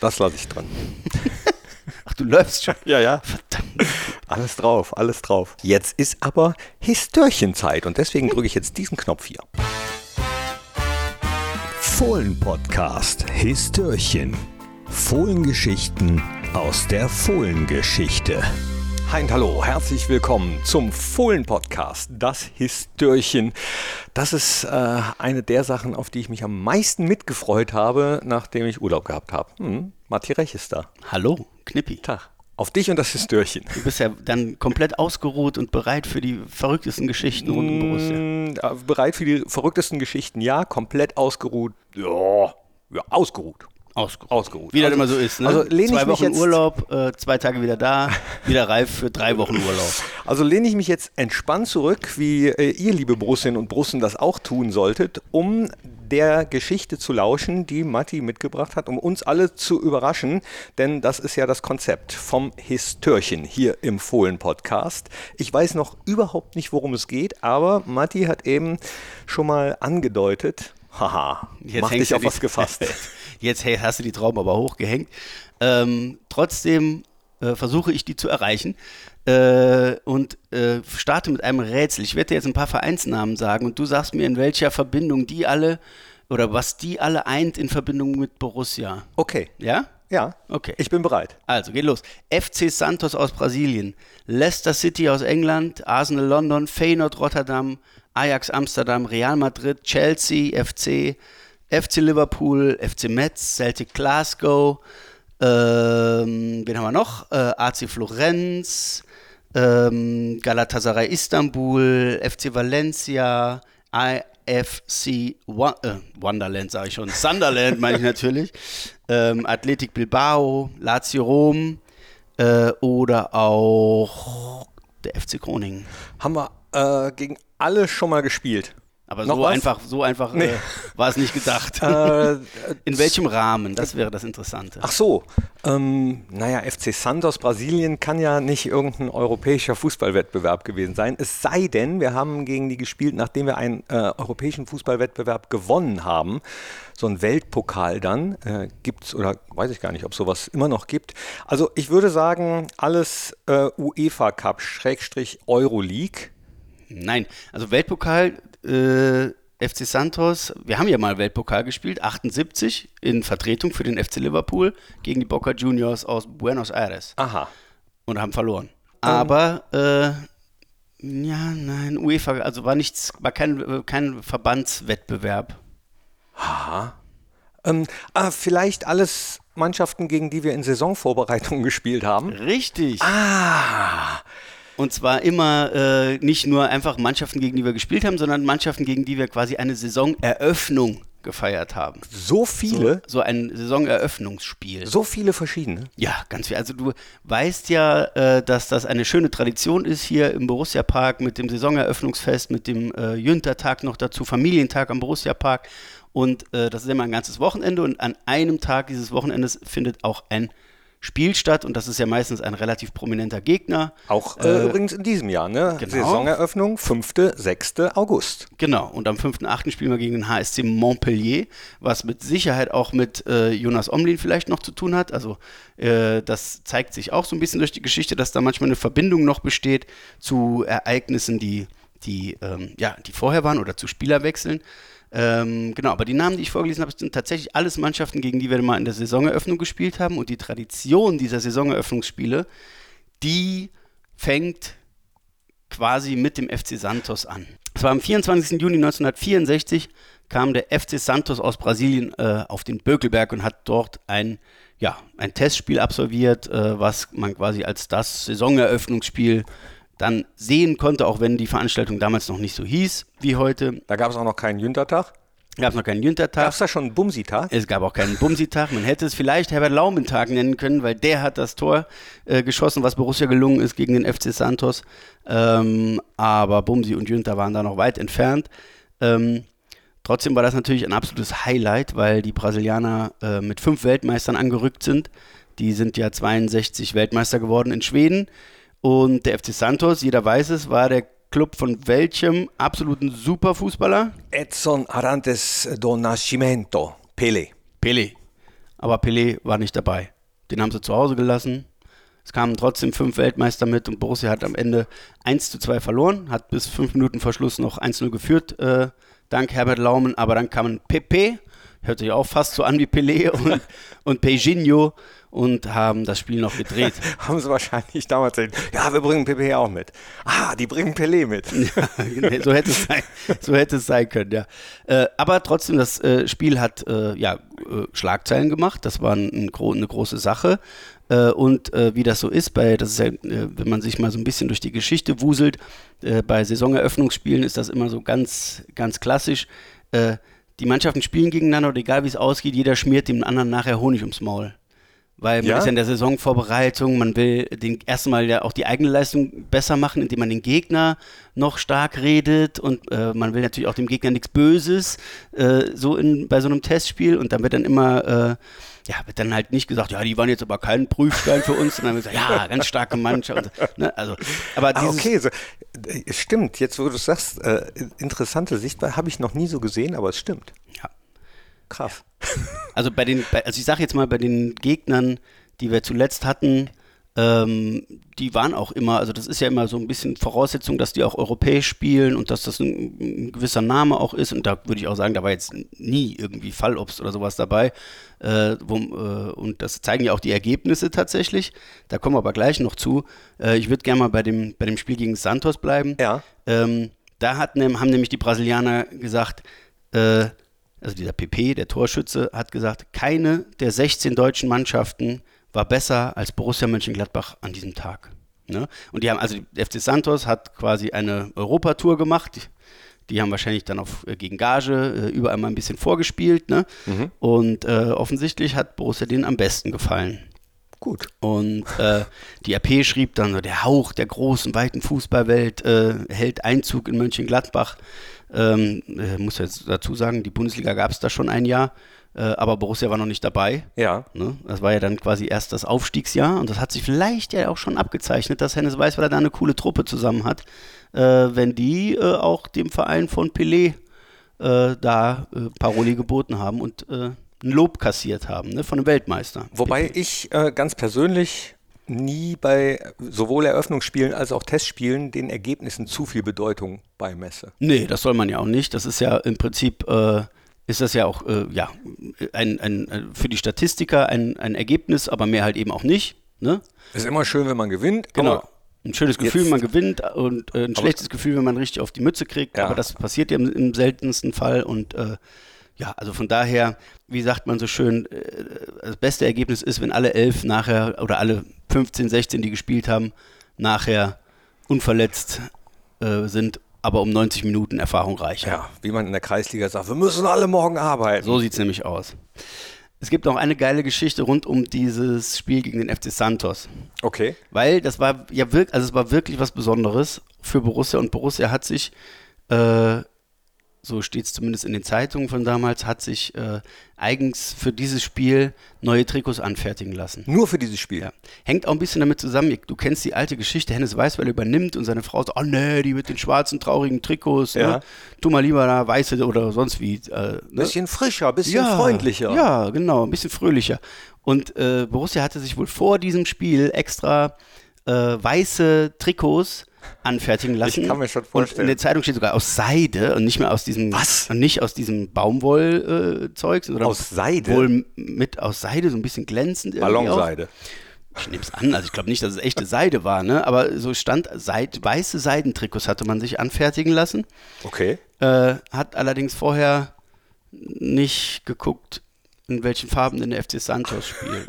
Das lasse ich dran. Ach, du läufst schon. Ja, ja. Verdammt. Alles drauf, alles drauf. Jetzt ist aber Histörchenzeit und deswegen drücke ich jetzt diesen Knopf hier. Fohlen-Podcast Histörchen. Fohlengeschichten aus der Fohlengeschichte. Und hallo, herzlich willkommen zum Fohlen-Podcast, das Histörchen. Das ist äh, eine der Sachen, auf die ich mich am meisten mitgefreut habe, nachdem ich Urlaub gehabt habe. Hm, Matti Rech ist da. Hallo, Knippi. Tag. Auf dich und das Histörchen. Du bist ja dann komplett ausgeruht und bereit für die verrücktesten Geschichten rund um Borussia. Mm, äh, bereit für die verrücktesten Geschichten? Ja, komplett ausgeruht. Ja, ja ausgeruht. Ausgeruht. Ausgeruht. Wie das Also- immer so ist, ne? also lehne zwei ich mich Wochen jetzt- Urlaub, äh, zwei Tage wieder da, wieder reif für drei Wochen Urlaub. Also lehne ich mich jetzt entspannt zurück, wie äh, ihr, liebe Brussinnen und Brussen, das auch tun solltet, um der Geschichte zu lauschen, die Matti mitgebracht hat, um uns alle zu überraschen, denn das ist ja das Konzept vom Histörchen hier im Fohlen-Podcast. Ich weiß noch überhaupt nicht, worum es geht, aber Matti hat eben schon mal angedeutet, haha, mach hängst dich auf was gefasst. Jetzt hey, hast du die Trauben aber hochgehängt. Ähm, trotzdem äh, versuche ich die zu erreichen äh, und äh, starte mit einem Rätsel. Ich werde dir jetzt ein paar Vereinsnamen sagen und du sagst mir, in welcher Verbindung die alle oder was die alle eint in Verbindung mit Borussia. Okay, Ja? ja, Okay. ich bin bereit. Also, geht los. FC Santos aus Brasilien, Leicester City aus England, Arsenal London, Feyenoord Rotterdam, Ajax Amsterdam, Real Madrid, Chelsea, FC, FC Liverpool, FC Metz, Celtic Glasgow, ähm, wen haben wir noch? Äh, AC Florenz, ähm, Galatasaray Istanbul, FC Valencia, IFC Wo äh, Wonderland, sage ich schon, Sunderland meine ich natürlich, ähm, Athletic Bilbao, Lazio Rom äh, oder auch der FC Groningen. Haben wir äh, gegen alle schon mal gespielt. Aber Noch so was? einfach, so einfach Nee. äh, war es nicht gedacht. Äh, In welchem Rahmen? Das wäre das Interessante. Ach so, ähm, naja, FC Santos Brasilien kann ja nicht irgendein europäischer Fußballwettbewerb gewesen sein. Es sei denn, wir haben gegen die gespielt, nachdem wir einen äh, europäischen Fußballwettbewerb gewonnen haben. So ein Weltpokal dann äh, gibt's oder weiß ich gar nicht, ob sowas immer noch gibt. Also ich würde sagen, alles äh, UEFA Cup Schrägstrich Euroleague. Nein, also Weltpokal, äh, FC Santos, wir haben ja mal Weltpokal gespielt, 78 in Vertretung für den FC Liverpool gegen die Boca Juniors aus Buenos Aires Aha. und haben verloren. Aber äh, ja, nein, UEFA, also war nichts, war kein, kein Verbandswettbewerb. Ähm, ah, vielleicht alles Mannschaften, gegen die wir in Saisonvorbereitungen gespielt haben. Richtig. Ah, Und zwar immer äh, nicht nur einfach Mannschaften, gegen die wir gespielt haben, sondern Mannschaften, gegen die wir quasi eine Saisoneröffnung gefeiert haben. so viele, So ein Saisoneröffnungsspiel. so viele verschiedene. Ja, ganz viel. Also du weißt ja, äh, dass das eine schöne Tradition ist hier im Borussia Park mit dem Saisoneröffnungsfest, mit dem äh, Jüntertag noch dazu, Familientag am Borussia Park. Und äh, das ist immer ein ganzes Wochenende und an einem Tag dieses Wochenendes findet auch ein Spiel statt und das ist ja meistens ein relativ prominenter Gegner. Auch äh, übrigens in diesem Jahr, ne? genau. Saisoneröffnung 5., 6. August. Genau, und am 5.8. spielen wir gegen den HSC Montpellier, was mit Sicherheit auch mit äh, Jonas Omlin vielleicht noch zu tun hat. Also äh, das zeigt sich auch so ein bisschen durch die Geschichte, dass da manchmal eine Verbindung noch besteht zu Ereignissen, die, die, ähm, ja, die vorher waren oder zu Spielerwechseln. Ähm, genau, aber die Namen, die ich vorgelesen habe, sind tatsächlich alles Mannschaften, gegen die wir mal in der Saisoneröffnung gespielt haben. Und die Tradition dieser Saisoneröffnungsspiele, die fängt quasi mit dem FC Santos an. Es war am 24. Juni 1964 kam der FC Santos aus Brasilien äh, auf den Bökelberg und hat dort ein, ja, ein Testspiel absolviert, äh, was man quasi als das Saisoneröffnungsspiel dann sehen konnte, auch wenn die Veranstaltung damals noch nicht so hieß wie heute. Da gab es auch noch keinen Jüntertag. Gab es noch keinen Gab Jüntertag. es da schon einen Bumsi-Tag? Es gab auch keinen Bumsi-Tag. Man hätte es vielleicht Herbert Laumentag nennen können, weil der hat das Tor äh, geschossen, was Borussia gelungen ist gegen den FC Santos. Ähm, aber Bumsi und Jünter waren da noch weit entfernt. Ähm, trotzdem war das natürlich ein absolutes Highlight, weil die Brasilianer äh, mit fünf Weltmeistern angerückt sind. Die sind ja 62 Weltmeister geworden in Schweden. Und der FC Santos, jeder weiß es, war der Club von welchem absoluten Superfußballer? Edson Arantes do Nascimento. Pele. Pele. aber Pelé war nicht dabei. Den haben sie zu Hause gelassen. Es kamen trotzdem fünf Weltmeister mit und Borussia hat am Ende 1 zu 2 verloren, hat bis fünf Minuten vor Schluss noch 1-0 geführt, äh, dank Herbert Laumann, aber dann kamen Pepe, hört sich auch fast so an wie Pelé und, und Pejinho und haben das Spiel noch gedreht. haben sie wahrscheinlich damals gesagt, ja, wir bringen Pepe auch mit. Ah, die bringen Pelé mit. ja, so, hätte es sein, so hätte es sein können, ja. Äh, aber trotzdem, das äh, Spiel hat äh, ja, äh, Schlagzeilen gemacht. Das war ein, ein, eine große Sache. Äh, und äh, wie das so ist, bei, das ist ja, wenn man sich mal so ein bisschen durch die Geschichte wuselt, bei Saisoneröffnungsspielen ist das immer so ganz, ganz klassisch. Die Mannschaften spielen gegeneinander und egal wie es ausgeht, jeder schmiert dem anderen nachher Honig ums Maul weil man ja? ist ja in der Saisonvorbereitung, man will den ersten Mal ja auch die eigene Leistung besser machen, indem man den Gegner noch stark redet und äh, man will natürlich auch dem Gegner nichts Böses, äh, so in, bei so einem Testspiel und dann wird dann immer, äh, ja, wird dann halt nicht gesagt, ja, die waren jetzt aber kein Prüfstein für uns, sondern wird gesagt, ja, ganz starke Mannschaft. ne? also, aber ah, okay, so, äh, stimmt, jetzt wo du sagst, äh, interessante Sichtweise, habe ich noch nie so gesehen, aber es stimmt. Ja. Krass. Also bei den, bei, also ich sage jetzt mal bei den Gegnern, die wir zuletzt hatten, ähm, die waren auch immer, also das ist ja immer so ein bisschen Voraussetzung, dass die auch europäisch spielen und dass das ein, ein gewisser Name auch ist. Und da würde ich auch sagen, da war jetzt nie irgendwie Fallobst oder sowas dabei. Äh, wo, äh, und das zeigen ja auch die Ergebnisse tatsächlich. Da kommen wir aber gleich noch zu. Äh, ich würde gerne mal bei dem, bei dem Spiel gegen Santos bleiben. Ja. Ähm, da hat, haben nämlich die Brasilianer gesagt, äh, also dieser PP, der Torschütze, hat gesagt, keine der 16 deutschen Mannschaften war besser als Borussia Mönchengladbach an diesem Tag. Ne? Und die haben, also der FC Santos hat quasi eine Europatour gemacht. Die, die haben wahrscheinlich dann auf, äh, gegen Gage äh, überall mal ein bisschen vorgespielt. Ne? Mhm. Und äh, offensichtlich hat Borussia denen am besten gefallen. Gut. Und äh, die RP schrieb dann so, der Hauch der großen, weiten Fußballwelt äh, hält Einzug in Mönchengladbach. Ähm, äh, muss jetzt dazu sagen, die Bundesliga gab es da schon ein Jahr, aber Borussia war noch nicht dabei. Ja. Ne? Das war ja dann quasi erst das Aufstiegsjahr und das hat sich vielleicht ja auch schon abgezeichnet, dass Hennes Weißweiler da eine coole Truppe zusammen hat, äh, wenn die äh, auch dem Verein von Pelé äh, da äh, Paroli geboten haben und ein Lob kassiert haben ne, von einem Weltmeister. Wobei Pelé. ich ganz persönlich nie bei sowohl Eröffnungsspielen als auch Testspielen den Ergebnissen zu viel Bedeutung beimesse. Nee, das soll man ja auch nicht. Das ist ja im Prinzip, äh, ist das ja auch äh, ja, ein, ein, für die Statistiker ein, ein Ergebnis, aber mehr halt eben auch nicht. Ne? Ist immer schön, wenn man gewinnt. Genau. Ein schönes Gefühl, wenn man gewinnt und äh, ein schlechtes Gefühl, wenn man richtig auf die Mütze kriegt. Ja. Aber das passiert ja im, im seltensten Fall und äh, ja, also von daher, wie sagt man so schön, äh, das beste Ergebnis ist, wenn alle elf nachher oder alle 15, 16, die gespielt haben, nachher unverletzt äh, sind, aber um 90 Minuten Erfahrung reicher. Ja, wie man in der Kreisliga sagt, wir müssen alle morgen arbeiten. So sieht es nämlich aus. Es gibt noch eine geile Geschichte rund um dieses Spiel gegen den FC Santos. Okay. Weil das war ja wirklich, also es war wirklich was Besonderes für Borussia und Borussia hat sich äh, so steht es zumindest in den Zeitungen von damals, hat sich äh, eigens für dieses Spiel neue Trikots anfertigen lassen. Nur für dieses Spiel? Ja. Hängt auch ein bisschen damit zusammen, du kennst die alte Geschichte, Hennes Weißweiler übernimmt und seine Frau sagt, oh nee, die mit den schwarzen, traurigen Trikots, ne? ja. ne? tu mal lieber da weiße oder sonst wie. Äh, ne? Bisschen frischer, bisschen ja, freundlicher. Ja, genau, ein bisschen fröhlicher. Und äh, Borussia hatte sich wohl vor diesem Spiel extra äh, weiße Trikots anfertigen lassen. Ich kann mir schon vorstellen. Und in der Zeitung steht sogar aus Seide und nicht mehr aus diesem Was? Und nicht aus diesem Baumwollzeug, äh, sondern aus Seide. Wohl mit aus Seide, so ein bisschen glänzend. Ballonseide. Ich nehme es an, also ich glaube nicht, dass es echte Seide war, ne? Aber so stand Seid, weiße Seidentrikots hatte man sich anfertigen lassen. Okay. Äh, hat allerdings vorher nicht geguckt, in welchen Farben denn der FC Santos spielt.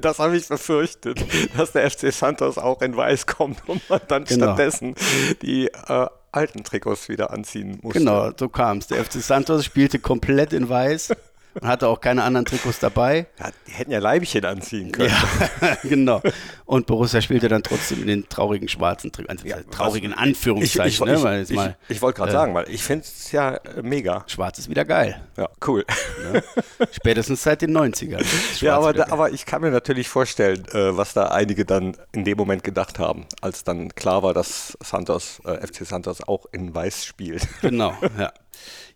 das habe ich befürchtet, dass der FC Santos auch in Weiß kommt und man dann genau. stattdessen die äh, alten Trikots wieder anziehen musste. Genau, so kam es. Der FC Santos spielte komplett in Weiß und hatte auch keine anderen Trikots dabei. Ja, die hätten ja Leibchen anziehen können. Ja, genau. Und Borussia spielte dann trotzdem in den traurigen schwarzen Trikots. Also ja, traurigen Anführungszeichen. Ich, ich, ne, ich, ich, ich wollte gerade äh, sagen, weil ich finde es ja äh, mega. Schwarz ist wieder geil. Ja, cool. Ne? Spätestens seit den 90ern. Ja, aber, da, aber ich kann mir natürlich vorstellen, äh, was da einige dann in dem Moment gedacht haben, als dann klar war, dass Santos, äh, FC Santos auch in Weiß spielt. Genau, ja.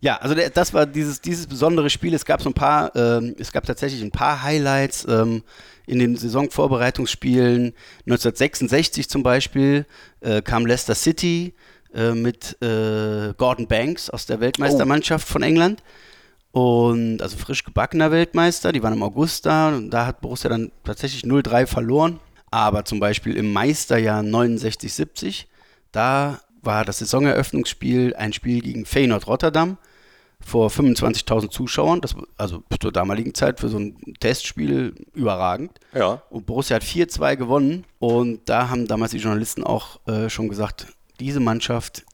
Ja, also der, das war dieses, dieses besondere Spiel. Es gab so ein paar, ähm, es gab tatsächlich ein paar Highlights ähm, in den Saisonvorbereitungsspielen. 1966 zum Beispiel äh, kam Leicester City äh, mit äh, Gordon Banks aus der Weltmeistermannschaft von England. Und also frisch gebackener Weltmeister, die waren im August da und da hat Borussia dann tatsächlich 0-3 verloren. Aber zum Beispiel im Meisterjahr 69-70, da war das Saisoneröffnungsspiel ein Spiel gegen Feyenoord Rotterdam vor 25.000 Zuschauern. Das, also zur damaligen Zeit für so ein Testspiel überragend. Ja. Und Borussia hat 4-2 gewonnen. Und da haben damals die Journalisten auch äh, schon gesagt, diese Mannschaft,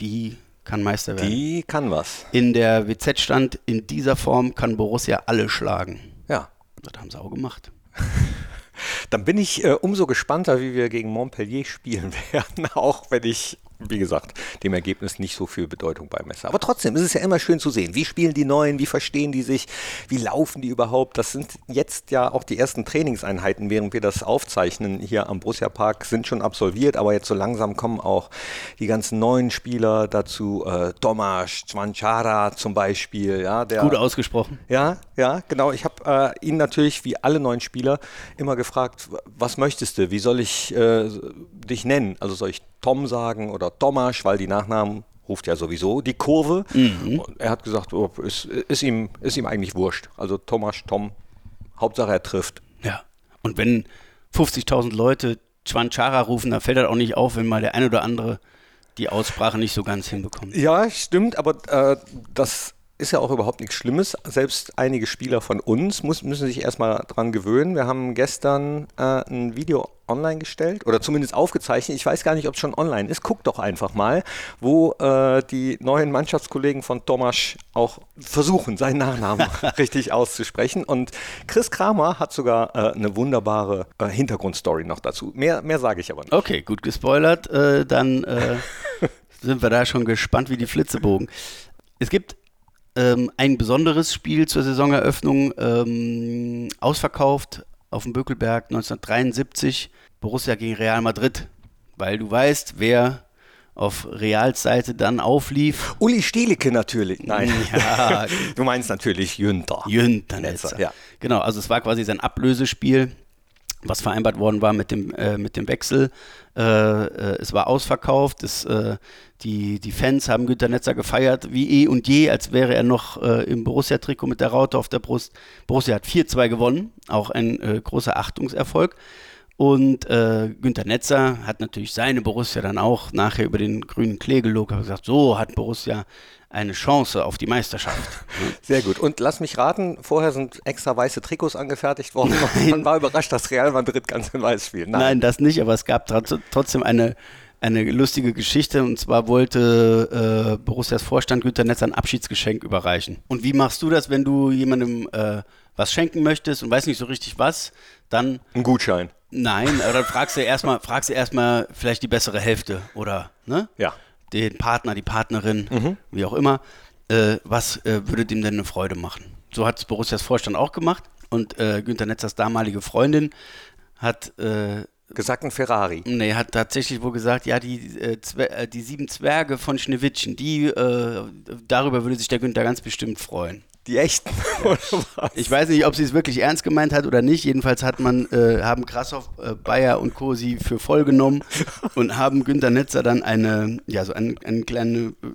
die kann Meister werden. Die kann was. In der WZ stand, in dieser Form kann Borussia alle schlagen. Ja. Das haben sie auch gemacht. Dann bin ich äh, umso gespannter, wie wir gegen Montpellier spielen werden, auch wenn ich wie gesagt, dem Ergebnis nicht so viel Bedeutung beimesse. Aber trotzdem ist es ja immer schön zu sehen, wie spielen die Neuen, wie verstehen die sich, wie laufen die überhaupt. Das sind jetzt ja auch die ersten Trainingseinheiten, während wir das aufzeichnen hier am Borussia Park, sind schon absolviert, aber jetzt so langsam kommen auch die ganzen neuen Spieler dazu. Äh, Tomasz Cwanchara zum Beispiel. Ja, der, Gut ausgesprochen. Ja, ja, genau. Ich habe äh, ihn natürlich, wie alle neuen Spieler, immer gefragt, was möchtest du, wie soll ich äh, dich nennen? Also soll ich Tom sagen oder Tomasz, weil die Nachnamen ruft ja sowieso die Kurve. Mhm. er hat gesagt, oh, ist, ist, ihm, ist ihm eigentlich wurscht. Also Tomasz, Tom, Hauptsache er trifft. Ja. Und wenn 50.000 Leute Chwanchara rufen, dann fällt das auch nicht auf, wenn mal der ein oder andere die Aussprache nicht so ganz hinbekommt. Ja, stimmt, aber äh, das ist ja auch überhaupt nichts Schlimmes. Selbst einige Spieler von uns muss, müssen sich erstmal dran gewöhnen. Wir haben gestern äh, ein Video online gestellt oder zumindest aufgezeichnet. Ich weiß gar nicht, ob es schon online ist. Guck doch einfach mal, wo äh, die neuen Mannschaftskollegen von Tomasz auch versuchen, seinen Nachnamen richtig auszusprechen. Und Chris Kramer hat sogar äh, eine wunderbare äh, Hintergrundstory noch dazu. Mehr, mehr sage ich aber nicht. Okay, gut gespoilert. Äh, dann äh, sind wir da schon gespannt wie die Flitzebogen. Es gibt ähm, ein besonderes Spiel zur Saisoneröffnung, ähm, ausverkauft auf dem Bökelberg 1973, Borussia gegen Real Madrid. Weil du weißt, wer auf Reals Seite dann auflief. Uli Stielicke natürlich. Nein, ja. du meinst natürlich Jünter. Jünter Netzer. Ja. Genau, also es war quasi sein Ablösespiel was vereinbart worden war mit dem, äh, mit dem Wechsel. Äh, äh, es war ausverkauft, es, äh, die, die Fans haben Günter Netzer gefeiert wie eh und je, als wäre er noch äh, im Borussia-Trikot mit der Raute auf der Brust. Borussia hat 4-2 gewonnen, auch ein äh, großer Achtungserfolg. Und Günter Netzer hat natürlich seine Borussia dann auch nachher über den grünen Klee gelobt, hat gesagt, so hat Borussia eine Chance auf die Meisterschaft. Sehr gut. Und lass mich raten, vorher sind extra weiße Trikots angefertigt worden. Nein. Man war überrascht, dass Real Madrid ganz in weiß spielt. Nein. Nein, das nicht, aber es gab trotzdem eine, eine lustige Geschichte. Und zwar wollte äh, Borussias Vorstand Günter Netz ein Abschiedsgeschenk überreichen. Und wie machst du das, wenn du jemandem äh, was schenken möchtest und weißt nicht so richtig was? Dann. Ein Gutschein. Nein, aber dann fragst du erstmal, fragst du erstmal vielleicht die bessere Hälfte oder, ne? Ja den Partner, die Partnerin, mhm. wie auch immer, äh, was äh, würde dem denn eine Freude machen? So hat es Borussias Vorstand auch gemacht und äh, Günter Netzers damalige Freundin hat äh, gesagt ein Ferrari. Nee, hat tatsächlich wohl gesagt, ja, die, äh, äh, die sieben Zwerge von Schneewittchen, die, äh, darüber würde sich der Günther ganz bestimmt freuen. Die echten. Ich weiß nicht, ob sie es wirklich ernst gemeint hat oder nicht. Jedenfalls hat man, äh, haben Krassoff, äh, Bayer und Co. sie für voll genommen und haben Günter Netzer dann eine, ja, so ein, ein kleines äh,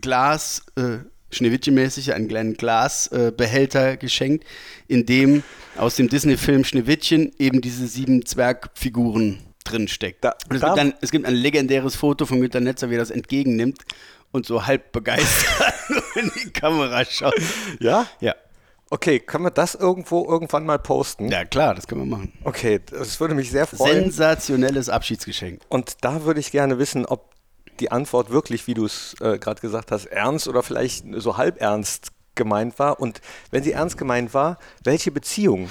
Glas, äh, Schneewittchen-mäßig, einen kleinen Glasbehälter äh, geschenkt, in dem aus dem Disney-Film Schneewittchen eben diese sieben Zwergfiguren drinsteckt. Da, es, gibt ein, es gibt ein legendäres Foto von Günter Netzer, wie er das entgegennimmt und so halb begeistert in die Kamera schaut. Ja? Ja. Okay, können wir das irgendwo irgendwann mal posten? Ja, klar, das können wir machen. Okay, das würde mich sehr freuen. Sensationelles Abschiedsgeschenk. Und da würde ich gerne wissen, ob die Antwort wirklich, wie du es äh, gerade gesagt hast, ernst oder vielleicht so halb ernst gemeint war. Und wenn sie ernst gemeint war, welche Beziehung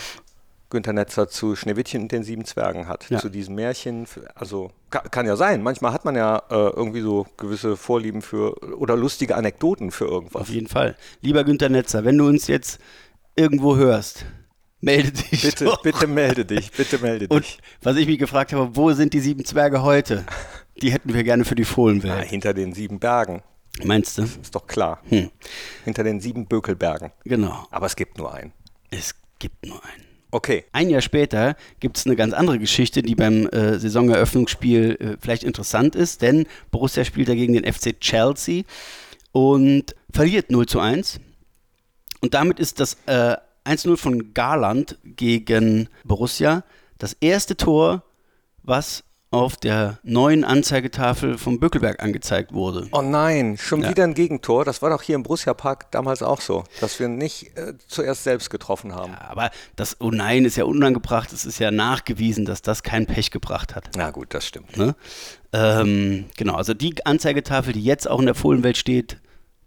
Günter Netzer zu Schneewittchen und den sieben Zwergen hat. Ja. Zu diesem Märchen. Also kann, kann, ja sein. Manchmal hat man ja äh, irgendwie so gewisse Vorlieben für oder lustige Anekdoten für irgendwas. Auf jeden Fall. Lieber Günter Netzer, wenn du uns jetzt irgendwo hörst, melde dich. Bitte, doch. bitte melde dich. Bitte melde und dich. Was ich mich gefragt habe, wo sind die sieben Zwerge heute? Die hätten wir gerne für die Fohlenwelt. Ah, hinter den sieben Bergen. Meinst du? Ist doch klar. Hm. Hinter den sieben Bökelbergen. Genau. Aber es gibt nur einen. Es gibt nur einen. Okay. Ein Jahr später gibt es eine ganz andere Geschichte, die beim äh, Saisoneröffnungsspiel äh, vielleicht interessant ist, denn Borussia spielt dagegen den FC Chelsea und verliert 0 zu 1. Und damit ist das äh, 1-0 von Garland gegen Borussia das erste Tor, was auf der neuen Anzeigetafel vom Böckelberg angezeigt wurde. Oh nein, schon Ja. wieder ein Gegentor. Das war doch hier im Borussia Park damals auch so, dass wir nicht äh, zuerst selbst getroffen haben. Aber das Oh nein ist ja unangebracht. Es ist ja nachgewiesen, dass das kein Pech gebracht hat. Na gut, das stimmt. Ne? Ähm, genau, also die Anzeigetafel, die jetzt auch in der Fohlenwelt steht,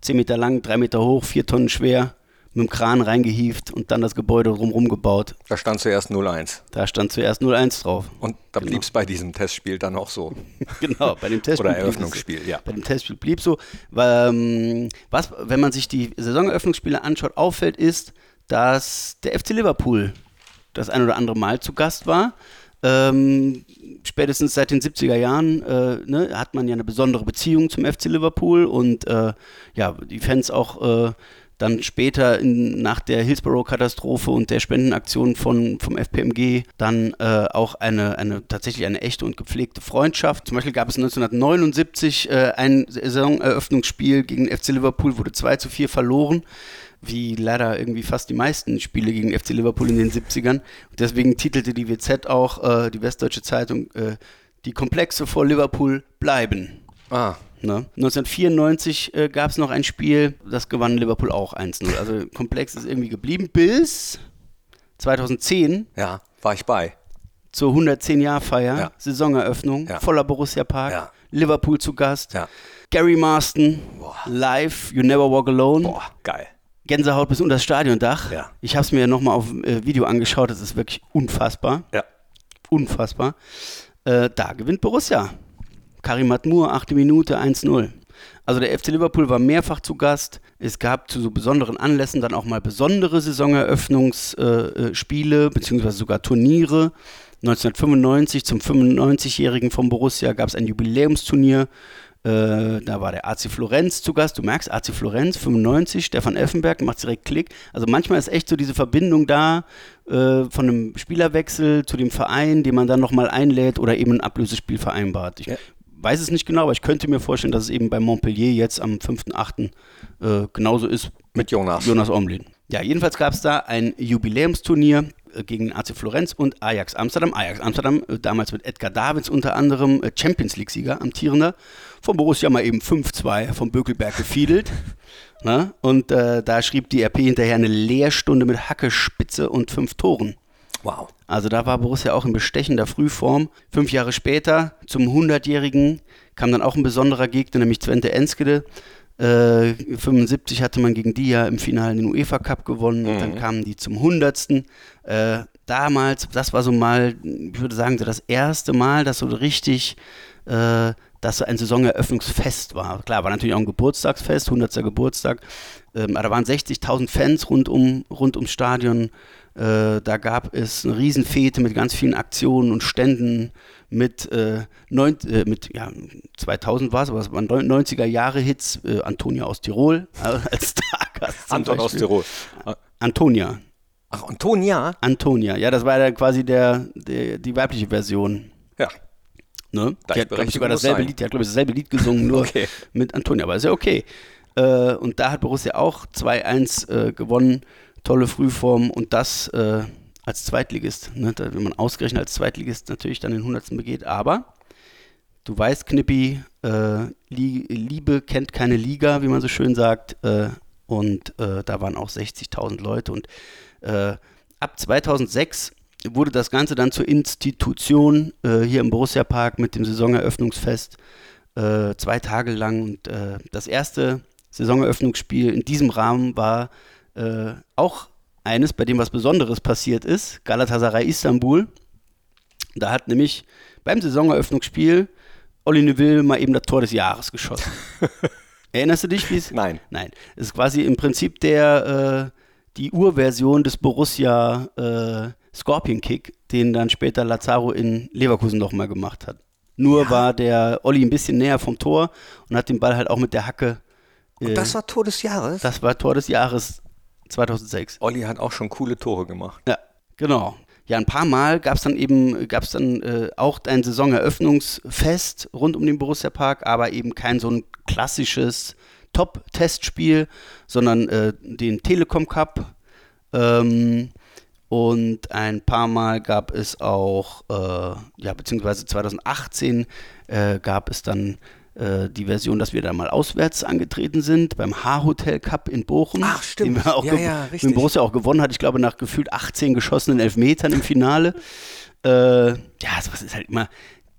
10 Meter lang, 3 Meter hoch, 4 Tonnen schwer, mit dem Kran reingehievt und dann das Gebäude drumherum gebaut. Da stand zuerst 0-1. Da stand zuerst 0-1 drauf. Und da Genau. blieb es bei diesem Testspiel dann auch so. Genau, bei dem Testspiel. Oder Eröffnungsspiel, ja. Bei dem Testspiel blieb so. Weil, ähm, was, wenn man sich die Saisoneröffnungsspiele anschaut, auffällt, ist, dass der FC Liverpool das ein oder andere Mal zu Gast war. Ähm, spätestens seit den 70er Jahren äh, ne, hat man ja eine besondere Beziehung zum FC Liverpool und äh, ja, die Fans auch äh, dann später in, nach der Hillsborough-Katastrophe und der Spendenaktion von, vom FPMG dann äh, auch eine, eine tatsächlich eine echte und gepflegte Freundschaft. Zum Beispiel gab es 1979 äh, ein Saisoneröffnungsspiel gegen FC Liverpool, wurde 2 zu 4 verloren wie leider irgendwie fast die meisten Spiele gegen FC Liverpool in den 70ern. Und deswegen titelte die WZ auch, äh, die Westdeutsche Zeitung, äh, die Komplexe vor Liverpool bleiben. Ah, Ne? 1994 äh, gab es noch ein Spiel, das gewann Liverpool auch 1-0. Also Komplex ist irgendwie geblieben bis 2010 ja, war ich bei. zur 110-Jahr-Feier, Ja. Saisoneröffnung, Ja. voller Borussia Park, Ja. Liverpool zu Gast. Gary Marston, Boah. live, You Never Walk Alone. Boah, geil. Gänsehaut bis unter das Stadiondach. Ja. Ich habe es mir nochmal auf äh, Video angeschaut. Das ist wirklich unfassbar. Ja. Unfassbar. Äh, da gewinnt Borussia. Karim Matmur, achte Minute, 1-0. Also der FC Liverpool war mehrfach zu Gast. Es gab zu so besonderen Anlässen dann auch mal besondere Saisoneröffnungsspiele, äh, äh, beziehungsweise sogar Turniere. 1995 zum 95-Jährigen von Borussia gab es ein Jubiläumsturnier. Äh, da war der AC Florenz zu Gast. Du merkst, AC Florenz, 95, Stefan Effenberg, macht direkt Klick. Also manchmal ist echt so diese Verbindung da äh, von einem Spielerwechsel zu dem Verein, den man dann nochmal einlädt oder eben ein Ablösespiel vereinbart. Ich Ja. Weiß es nicht genau, aber ich könnte mir vorstellen, dass es eben bei Montpellier jetzt am 5.8. Äh, genauso ist Mit Jonas. Jonas Omlin. Ja, jedenfalls gab es da ein Jubiläumsturnier äh, gegen AC Florenz und Ajax Amsterdam. Ajax Amsterdam, äh, damals mit Edgar Davids unter anderem äh, Champions League-Sieger, amtierender. Von Borussia mal eben 5-2 vom Bökelberg gefiedelt. Na? Und äh, da schrieb die RP hinterher eine Lehrstunde mit Hacke, Spitze und fünf Toren. Wow. Also da war Borussia auch in bestechender Frühform. Fünf Jahre später, zum 100-Jährigen, kam dann auch ein besonderer Gegner, nämlich Twente Enskede. Äh, 75 hatte man gegen die ja im Finale den UEFA Cup gewonnen. Und dann kamen die zum 100. Äh, damals, das war so mal, ich würde sagen, so das erste Mal, dass so richtig, äh, dass so ein Saisoneröffnungsfest war. Klar, war natürlich auch ein Geburtstagsfest, 100. Geburtstag. Ähm, aber da waren 60.000 Fans rund, um, rund ums Stadion. Äh, da gab es eine Riesenfete mit ganz vielen Aktionen und Ständen mit, äh, neun, äh, mit ja, 2000 war es, aber es waren 90er Jahre Hits. Äh, Antonia aus Tirol äh, als Stargast. Anton aus Beispiel. Tirol. Antonia. Ach, Antonia? Antonia. Ja, das war ja quasi der, der, die weibliche Version. Ja. Ne? Die hat, glaube ich, sogar dasselbe sein. Lied, die hat, glaube ich, dasselbe Lied gesungen, nur Okay. mit Antonia, aber ist ja okay. Äh, und da hat Borussia auch 2-1 äh, gewonnen, tolle Frühform und das äh, als Zweitligist. Ne? Da, wenn man ausgerechnet als Zweitligist natürlich dann den 100. begeht, aber du weißt, Knippi, äh, Lie Liebe kennt keine Liga, wie man so schön sagt, äh, und äh, da waren auch 60.000 Leute und äh, ab 2006 wurde das Ganze dann zur Institution äh, hier im Borussia Park mit dem Saisoneröffnungsfest äh, zwei Tage lang. Und das erste Saisoneröffnungsspiel in diesem Rahmen war äh, auch eines, bei dem was Besonderes passiert ist, Galatasaray Istanbul. Da hat nämlich beim Saisoneröffnungsspiel Olli Neville mal eben das Tor des Jahres geschossen. Erinnerst du dich, wie es? Nein. Nein. Es ist quasi im Prinzip der, äh, die Urversion des Borussia äh, Scorpion Kick, den dann später Lazaro in Leverkusen nochmal gemacht hat. Nur war der Olli ein bisschen näher vom Tor und hat den Ball halt auch mit der Hacke Und das war Tor des Jahres? Das war Tor des Jahres 2006. Olli hat auch schon coole Tore gemacht. Ja, genau. Ja, ein paar Mal gab es dann eben, gab es dann äh, auch ein Saisoneröffnungsfest rund um den Borussia Park, aber eben kein so ein klassisches Top-Testspiel, sondern äh, den Telekom Cup. Ähm, und ein paar Mal gab es auch, äh, ja, beziehungsweise 2018 äh, gab es dann die Version, dass wir da mal auswärts angetreten sind, beim H-Hotel Cup in Bochum. Ach, stimmt. Den wir auch Ja, ja, richtig. Borussia auch gewonnen hat, ich glaube, nach gefühlt 18 geschossenen Elfmetern im Finale. äh, ja, sowas ist halt immer,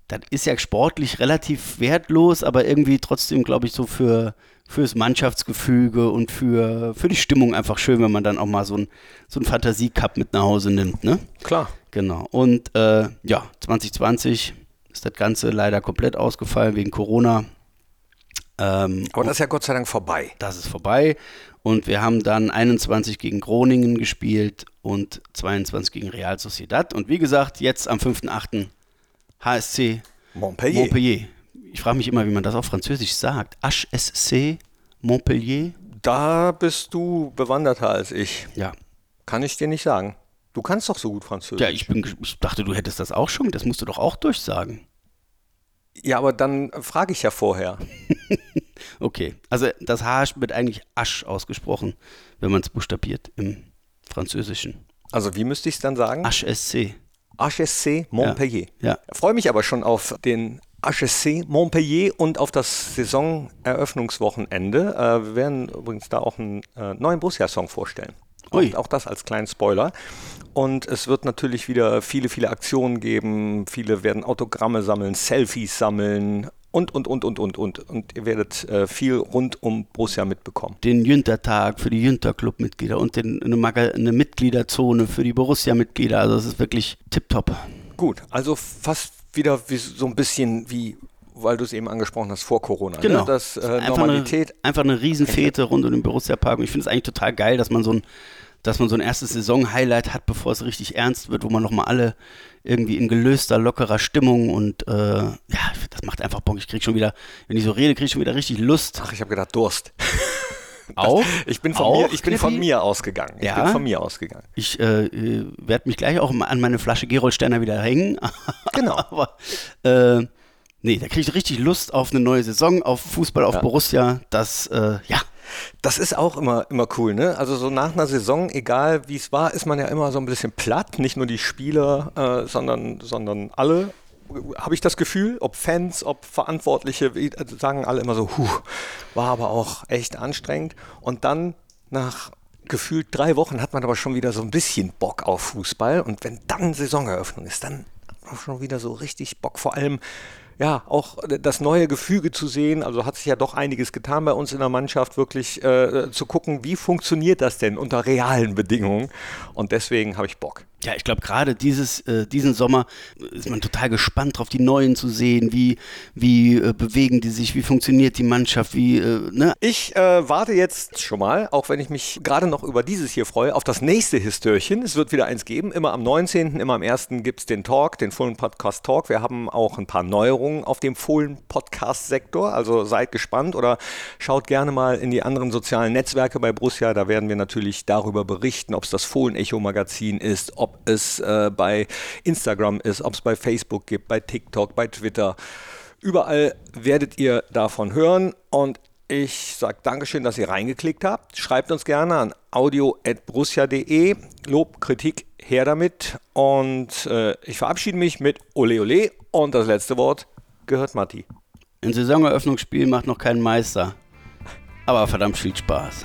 das ist ja sportlich relativ wertlos, aber irgendwie trotzdem, glaube ich, so für fürs Mannschaftsgefüge und für, für die Stimmung einfach schön, wenn man dann auch mal so ein, so ein Fantasie-Cup mit nach Hause nimmt, ne? Klar. Genau. Und äh, ja, 2020 ist das Ganze leider komplett ausgefallen wegen Corona. Ähm, Aber das ist ja Gott sei Dank vorbei. das ist vorbei. Und wir haben dann 21 gegen Groningen gespielt und 22 gegen Real Sociedad. Und wie gesagt, jetzt am 5.8. HSC Montpellier. Montpellier. Ich frage mich immer, wie man das auf Französisch sagt. HSC Montpellier. Da bist du bewanderter als ich. Ja. Kann ich dir nicht sagen. Du kannst doch so gut Französisch. Ja, ich, bin, ich dachte, du hättest das auch schon. Das musst du doch auch durchsagen. Ja, aber dann frage ich ja vorher. Okay. Also das H wird eigentlich Asch ausgesprochen, wenn man es buchstabiert im Französischen. Also wie müsste ich es dann sagen? HSC. HSC Montpellier. Ja. Freue mich aber schon auf den HSC Montpellier und auf das Saisoneröffnungswochenende. Äh, wir werden übrigens da auch einen äh, neuen Borussia-Song vorstellen. Ui. Auch, das als kleinen Spoiler. Und es wird natürlich wieder viele, viele Aktionen geben. Viele werden Autogramme sammeln, Selfies sammeln und, und, und, und, und, und. Und ihr werdet äh, viel rund um Borussia mitbekommen. Den Jüntertag für die Jünter-Club-Mitglieder und den, eine, Maga eine Mitgliederzone für die Borussia-Mitglieder. Also es ist wirklich tipptopp. Gut, also fast wieder wie, so ein bisschen wie, weil du es eben angesprochen hast, vor Corona. Genau. Ne? Das äh, einfach Normalität. Eine, einfach eine Riesenfete rund um den Borussia Park. Und ich finde es eigentlich total geil, dass man so ein, dass man so ein erstes Saison-Highlight hat, bevor es richtig ernst wird, wo man nochmal alle irgendwie in gelöster, lockerer Stimmung und äh, ja, das macht einfach Bock. Ich krieg schon wieder, wenn ich so rede, krieg ich schon wieder richtig Lust. Ach, ich habe gedacht, Durst. Auch? Ich bin von, Auch, mir, ich bin von mir ausgegangen. Ich Ja? bin von mir ausgegangen. Ich äh, werde mich gleich auch an meine Flasche Gerold Sterner wieder hängen. Genau. Aber äh, nee, da kriege ich richtig Lust auf eine neue Saison, auf Fußball, auf Ja. Borussia. Das, äh, ja, Das ist auch immer, immer cool, ne? Also so nach einer Saison, egal wie es war, ist man ja immer so ein bisschen platt. Nicht nur die Spieler, äh, sondern, sondern alle. Habe ich das Gefühl, ob Fans, ob Verantwortliche, also sagen alle immer so, huh, war aber auch echt anstrengend. Und dann nach gefühlt drei Wochen hat man aber schon wieder so ein bisschen Bock auf Fußball. Und wenn dann Saisoneröffnung ist, dann schon wieder so richtig Bock. Vor allem, ja, auch das neue Gefüge zu sehen. Also hat sich ja doch einiges getan bei uns in der Mannschaft, wirklich äh, zu gucken, wie funktioniert das denn unter realen Bedingungen. Und deswegen habe ich Bock. Ja, ich glaube, gerade dieses, äh, diesen Sommer ist man total gespannt drauf, die Neuen zu sehen. Wie, wie äh, bewegen die sich? Wie funktioniert die Mannschaft? Wie, äh, ne? Ich äh, warte jetzt schon mal, auch wenn ich mich gerade noch über dieses hier freue, auf das nächste Histörchen. Es wird wieder eins geben. Immer am 19., immer am 1. gibt es den Talk, den Fohlen Podcast Talk. Wir haben auch ein paar Neuerungen auf dem Fohlen Podcast Sektor. Also seid gespannt oder schaut gerne mal in die anderen sozialen Netzwerke bei Borussia. Da werden wir natürlich darüber berichten, ob es das Fohlen Echo Magazin ist, ob es äh, bei Instagram ist, ob es bei Facebook gibt, bei TikTok, bei Twitter. Überall werdet ihr davon hören und ich sage Dankeschön, dass ihr reingeklickt habt. Schreibt uns gerne an audio.brussia.de. Lob, Kritik, her damit. Und äh, ich verabschiede mich mit Ole Ole. Und das letzte Wort gehört Matti. Ein Saisoneröffnungsspiel macht noch keinen Meister. Aber verdammt viel Spaß.